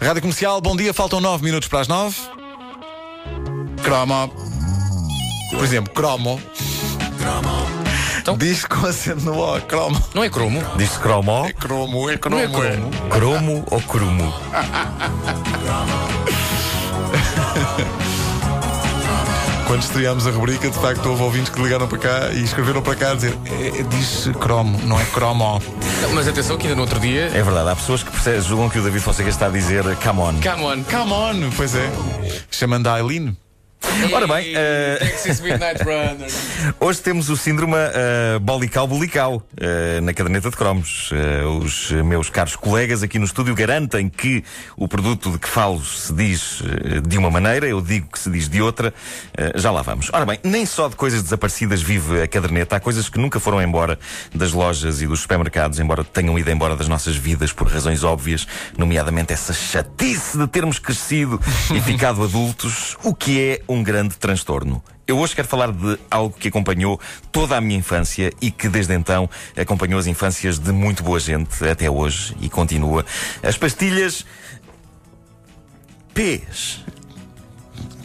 Rádio Comercial, bom dia, faltam 9 minutos para as 9. Cromo. Por exemplo, cromo. Então- Diz com acento no O, cromo. Não é cromo? Diz-se cromo, É cromo, é cromo. Não é cromo. cromo ou crumo? Quando estreámos a rubrica, de facto, houve ouvintes que ligaram para cá e escreveram para cá a dizer é, é, diz cromo, não é cromo. Não, mas atenção que ainda no outro dia. É verdade, há pessoas que percebem, julgam que o David Fonseca está a dizer come on. Come on. Come on, pois é. Chamando a Aileen. Ora bem, eh, Texas Midnight Runner. Hoje temos o síndrome uh, bolical-bolical uh, na caderneta de cromos. Uh, os meus caros colegas aqui no estúdio garantem que o produto de que falo se diz uh, de uma maneira, eu digo que se diz de outra. Uh, já lá vamos. Ora bem, nem só de coisas desaparecidas vive a caderneta, há coisas que nunca foram embora das lojas e dos supermercados, embora tenham ido embora das nossas vidas por razões óbvias, nomeadamente essa chatice de termos crescido e ficado adultos, o que é um grande transtorno. Eu hoje quero falar de algo que acompanhou toda a minha infância e que desde então acompanhou as infâncias de muito boa gente até hoje e continua. As pastilhas P's.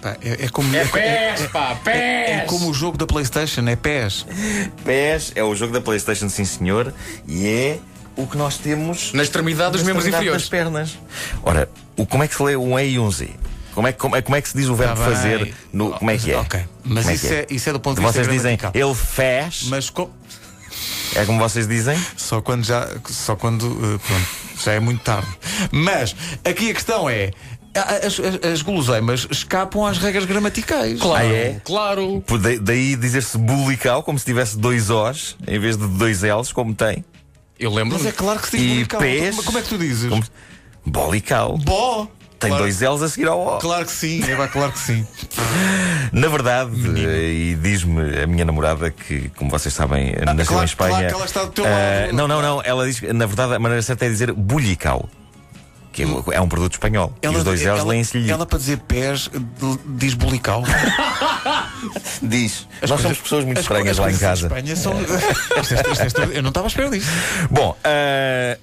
Pá, é, é como, É é, pés, pá, pés. é como o jogo da Playstation, é pés. PES é o jogo da PlayStation, sim senhor, e é o que nós temos Na extremidade dos na membros extremidade inferiores. das pernas. Ora, o, como é que se lê um E e um Z? Como é, que- como, é, como é que se diz o verbo Tá fazer? No, como é que é? Ok. Mas é isso, que é, isso é do ponto de vista Vocês dizem, ele fez, Mas co- é como vocês dizem? só quando já. Só quando. eh, pronto, já é muito tarde. Mas aqui a questão é. As, as- as guloseimas escapam às regras gramaticais. Claro, Ah, é? claro. Por da- Daí dizer-se bulical, como se tivesse dois Os em vez de dois L's, como tem. Eu lembro. Mas é claro que se diz E bulical. pés. Como, como é que tu dizes? Como... Bolical. Bó! Tem claro, dois L's a seguir ao O. Claro que sim, é claro que sim. Na verdade, eh, e diz-me a minha namorada que, como vocês sabem, nasceu Ah, claro- em Espanha. claro que ela está do teu lado. não, não, não. Ela diz que, na verdade, a maneira certa é dizer bulical. Que é, é um produto espanhol. e os dois L's ela, leem-se-lhe. ela para dizer pés diz bulical. Diz. Nós somos pessoas muito As estranhas lá as em coisas casa. Espanha são. É- Eu não estava à espera disso. Bom, eh,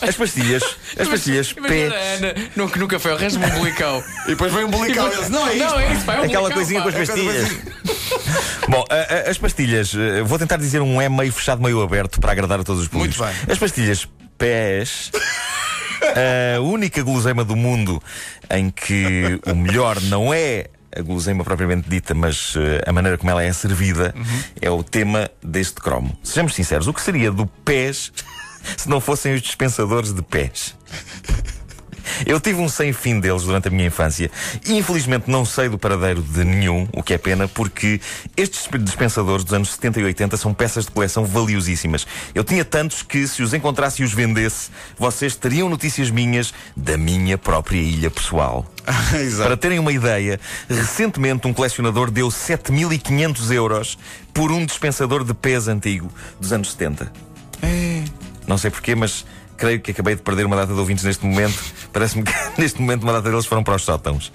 as pastilhas. As pastilhas Imagina P. a Ana, nunca, nunca foi o resto um umbilical. E depois vem um. E depois- Não é isto. Não, é isso, pá, é um Aquela umbilical, coisinha pá. com as É pastilhas. Bom, a- a- as pastilhas, eh, vou tentar dizer um E meio fechado, meio aberto para agradar a todos os públicos. Muito bem. As pastilhas PES, a única guloseima do mundo em que o melhor não é a guloseima propriamente dita, mas eh, a maneira como ela é servida é o tema deste cromo. Sejamos sinceros, o que seria do PES se não fossem os dispensadores de pés? Eu tive um sem fim deles durante a minha infância e infelizmente não sei do paradeiro de nenhum, o que é pena, porque estes dispensadores dos anos 70 e 80 são peças de coleção valiosíssimas. Eu tinha tantos que, se os encontrasse e os vendesse, vocês teriam notícias minhas da minha própria ilha pessoal. Para terem uma ideia, recentemente um colecionador deu 7.500 euros por um dispensador de pés antigo dos anos 70. Não sei porquê, mas creio que acabei de perder uma data de ouvintes neste momento. Parece-me que neste momento uma data deles foram para os sótãos.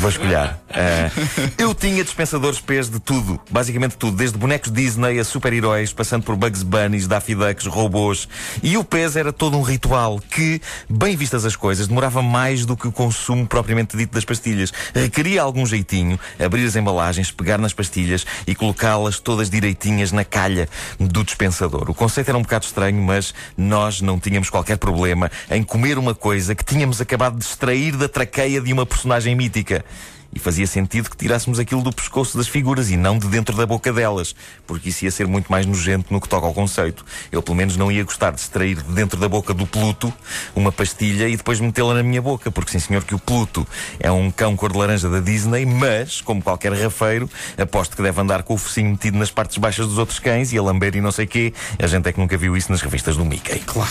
Vou escolher. Ah, eu tinha dispensadores P's de tudo, basicamente tudo, desde bonecos Disney a super-heróis, passando por Bugs Bunnies, Daffy Ducks, robôs. E o P's era todo um ritual que, bem vistas as coisas, demorava mais do que o consumo propriamente dito das pastilhas. Requeria algum jeitinho, abrir as embalagens, pegar nas pastilhas e colocá-las todas direitinhas na calha do dispensador. O conceito era um bocado estranho, mas nós não tínhamos qualquer problema em comer uma coisa que tínhamos acabado de extrair da traqueia de uma personagem mítica. E fazia sentido que tirássemos aquilo do pescoço das figuras e não de dentro da boca delas, porque isso ia ser muito mais nojento no que toca ao conceito. Eu, pelo menos, não ia gostar de extrair de dentro da boca do Pluto uma pastilha e depois metê-la na minha boca, porque sim, senhor, que o Pluto é um cão cor de laranja da Disney, mas, como qualquer rafeiro, aposto que deve andar com o focinho metido nas partes baixas dos outros cães e a lamber e não sei quê. A gente é que nunca viu isso nas revistas do Mickey. Claro.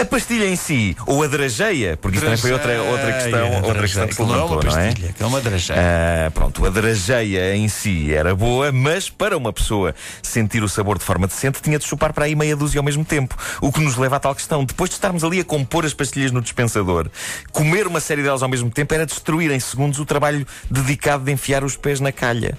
A pastilha em si, ou a drageia, porque isso também foi outra, outra questão, outra questão que se não é levantou, uma não é? pastilha, que é uma drageia. Ah, pronto, a drageia em si era boa, mas para uma pessoa sentir o sabor de forma decente tinha de chupar para aí meia dúzia ao mesmo tempo. O que nos leva à tal questão. Depois de estarmos ali a compor as pastilhas no dispensador, comer uma série delas ao mesmo tempo era destruir em segundos o trabalho dedicado de enfiar os pés na calha.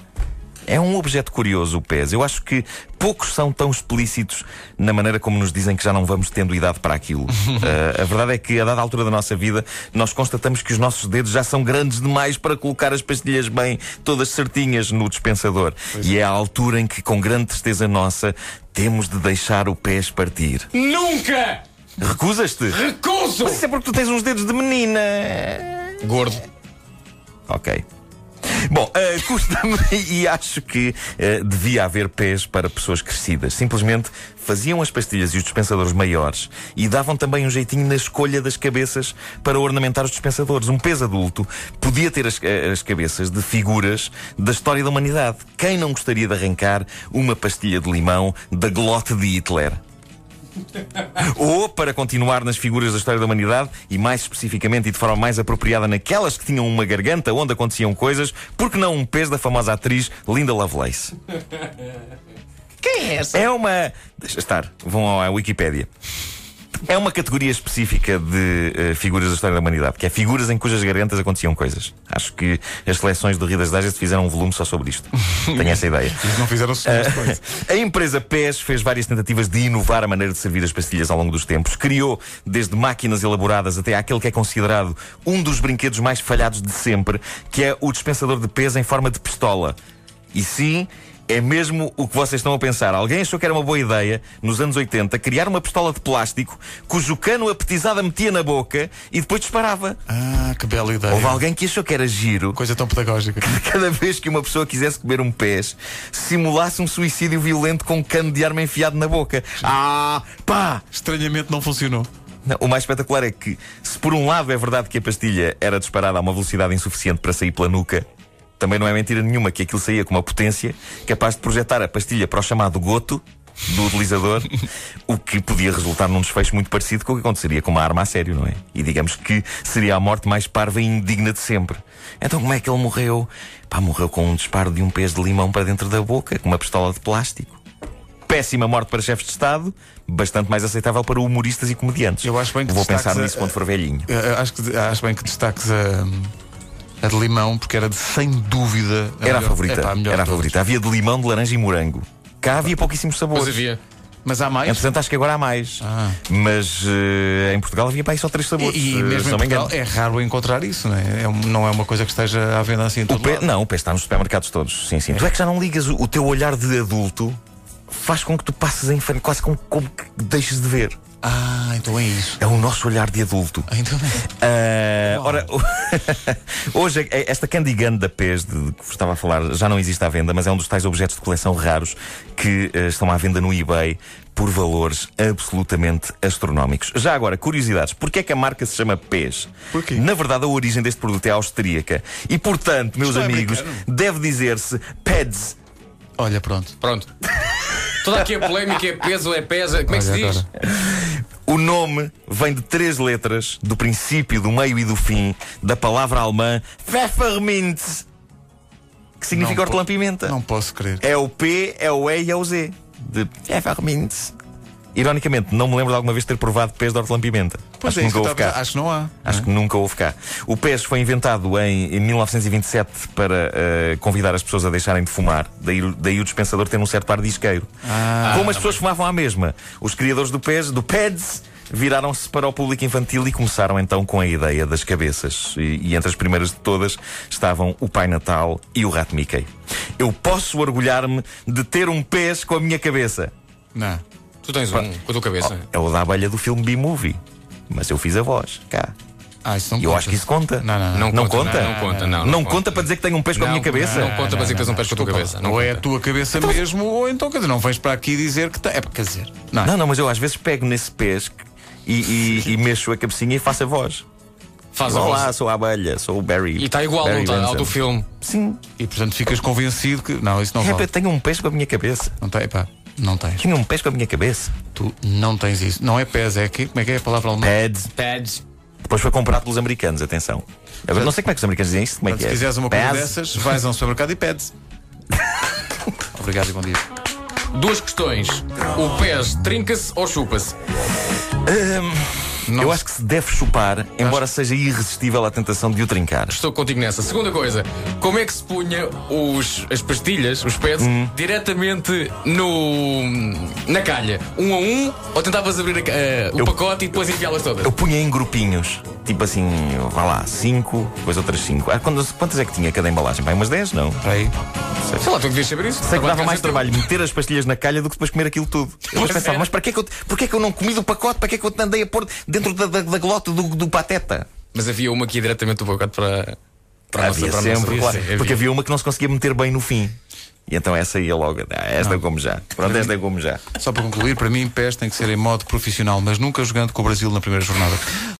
É um objeto curioso o pés. Eu acho que poucos são tão explícitos na maneira como nos dizem que já não vamos tendo idade para aquilo. uh, a verdade é que, a dada altura da nossa vida, nós constatamos que os nossos dedos já são grandes demais para colocar as pastilhas bem, todas certinhas no dispensador. Pois e é a altura em que, com grande tristeza nossa, temos de deixar o pés partir. Nunca! Recusas-te? Recuso! Mas isso é porque tu tens uns dedos de menina. Gordo. Ok. Bom, uh, custa-me e acho que uh, devia haver pés para pessoas crescidas. Simplesmente faziam as pastilhas e os dispensadores maiores e davam também um jeitinho na escolha das cabeças para ornamentar os dispensadores. Um pés adulto podia ter as, eh, as cabeças de figuras da história da humanidade. Quem não gostaria de arrancar uma pastilha de limão da glote de Hitler? Ou, para continuar nas figuras da história da humanidade, e mais especificamente e de forma mais apropriada naquelas que tinham uma garganta onde aconteciam coisas, porque não um pés da famosa atriz Linda Lovelace? Quem é essa? É uma. Deixa estar, vão à Wikipédia. É uma categoria específica de uh, figuras da história da humanidade, que é figuras em cujas gargantas aconteciam coisas. Acho que as seleções do Reader's Digest fizeram um volume só sobre isto. Tenho essa ideia. Eles não fizeram uh, A empresa PES fez várias tentativas de inovar a maneira de servir as pastilhas ao longo dos tempos. Criou desde máquinas elaboradas até aquele que é considerado um dos brinquedos mais falhados de sempre, que é o dispensador de peso em forma de pistola. E sim, é mesmo o que vocês estão a pensar. Alguém achou que era uma boa ideia, nos anos 80, criar uma pistola de plástico cujo cano apetizada metia na boca e depois disparava. Ah, que bela ideia. Houve alguém que achou que era giro. Coisa tão pedagógica. Que cada vez que uma pessoa quisesse comer um pés, simulasse um suicídio violento com um cano de arma enfiado na boca. Ah, pá! Estranhamente não funcionou. O mais espetacular é que, se por um lado é verdade que a pastilha era disparada a uma velocidade insuficiente para sair pela nuca, também não é mentira nenhuma que aquilo saía com uma potência capaz de projetar a pastilha para o chamado goto do utilizador, o que podia resultar num desfecho muito parecido com o que aconteceria com uma arma a sério, não é? E digamos que seria a morte mais parva e indigna de sempre. Então como é que ele morreu? Pá, morreu com um disparo de um pés de limão para dentro da boca, com uma pistola de plástico. Péssima morte para chefes de Estado, bastante mais aceitável para humoristas e comediantes. Eu acho bem que Vou pensar nisso a, quando for velhinho. Acho, que, acho bem que destaques a a de limão, porque era de sem dúvida. A era melhor, a favorita. Epá, a era a favorita. Havia de limão, de laranja e morango. Cá havia pouquíssimos sabores. Mas havia. Mas há mais? Entretanto, acho que agora há mais. Ah. Mas uh, em Portugal havia para aí só três sabores. E, e mesmo em Portugal é raro encontrar isso, não é? é? não é uma coisa que esteja à venda assim em todo o pé, Não, o pé está nos supermercados todos. Sim, sim. É. Tu é que já não ligas o, o, teu olhar de adulto, faz com que tu passes em frente, quase como, como que deixes de ver. Ah, então é isso. É o nosso olhar de adulto. Ah, então é. Uh, ora, hoje esta Candy Gun da PES de, que vos estava a falar já não existe à venda, mas é um dos tais objetos de coleção raros que uh, estão à venda no eBay por valores absolutamente astronómicos. Já agora, curiosidades. Porquê é que a marca se chama PES? Porquê? Na verdade, a origem deste produto é austríaca. E, portanto, meus Isto é amigos, é deve dizer-se PEDS. Olha, pronto. Pronto. Toda aqui a polémica é peso, é pesa. Como é que se diz? O nome vem de três letras, do princípio, do meio e do fim, da palavra alemã Pfefferminz, que significa hortelã-pimenta. Não posso crer. É o P, é o E e é o Z. De Pfefferminz. Ironicamente, não me lembro de alguma vez ter provado pés de hortelã-pimenta. Pois acho é, que nunca houve cá. Acho que não há. Acho que nunca houve cá. O pés foi inventado em 1927 para uh, convidar as pessoas a deixarem de fumar. Daí, daí o dispensador ter um certo ar de isqueiro. Ah, Como as pessoas fumavam à mesma, os criadores do pés, do PEDS, viraram-se para o público infantil e começaram então com a ideia das cabeças. E, e, entre as primeiras de todas estavam o Pai Natal e o Rato Mickey. Eu posso orgulhar-me de ter um pés com a minha cabeça. Não. Tu tens um com a tua cabeça. Oh, é o da abelha do filme B-Movie. Mas eu fiz a voz, cá. Ah, isso não eu acho que isso conta. Não, não, não. Não, conta? Não, conta, não. Não, conta para dizer que tenho um pés com a minha cabeça? Não, conta para dizer que tens um pés com a tua cabeça. Não é a tua cabeça então, mesmo, ou então, quer dizer, não vens para aqui dizer que tem. É, quer dizer. Não, não, não, mas eu às vezes pego nesse pés e, e, e mexo a cabecinha e faço a voz. Faz a Olá, voz. sou a abelha, sou o Barry. E está igual, Barry não? Ao do filme. Sim. E portanto ficas convencido que. Não, isso não é, vale. tenho um pés com a minha cabeça. Não tem, pá. Não tens. Tinha um pés com a minha cabeça. Tu não tens isso. Não é pés, é que. Como é que é a palavra alemã? Pads. Pads. Depois foi comprado pelos americanos, atenção. Eu não sei como é que os americanos dizem isto. Como é que se é? quiseres uma coisa dessas, vais a um supermercado e pedes. Obrigado e bom dia. Duas questões. O pés trinca-se ou chupa-se? Um, Não Eu acho que se deve chupar, embora seja irresistível a tentação de o trincar. Estou contigo nessa. Segunda coisa, como é que se punha os, as pastilhas, os pets, Hum. diretamente no. na calha? Um a um? Ou tentavas abrir a eh, o Eu- pacote e depois enfiá-las todas? Eu punha em grupinhos, tipo assim, vá lá, cinco, depois outras cinco. Ah, quantas, quantas é que tinha cada embalagem? Bem, umas 10, não. Espera aí. Sei lá, tu devias saber isso. Sei que dava mais Trabalho meter as pastilhas na calha do que depois comer aquilo tudo. Eu depois Pois pensava, era. mas para que é que eu, porquê é que eu não comi do pacote? Para que é que eu te andei a pôr dentro da, da, da glota do, do pateta? Mas havia uma que ia diretamente do pacote para. Para a nossa, havia para sempre, claro. Havia. Porque havia uma que não se conseguia meter bem no fim. E então essa ia logo. Ah, esta eu como já. Pronto, esta eu como já. Só para concluir, para mim, pés tem que ser em modo profissional, mas nunca jogando com o Brasil na primeira jornada.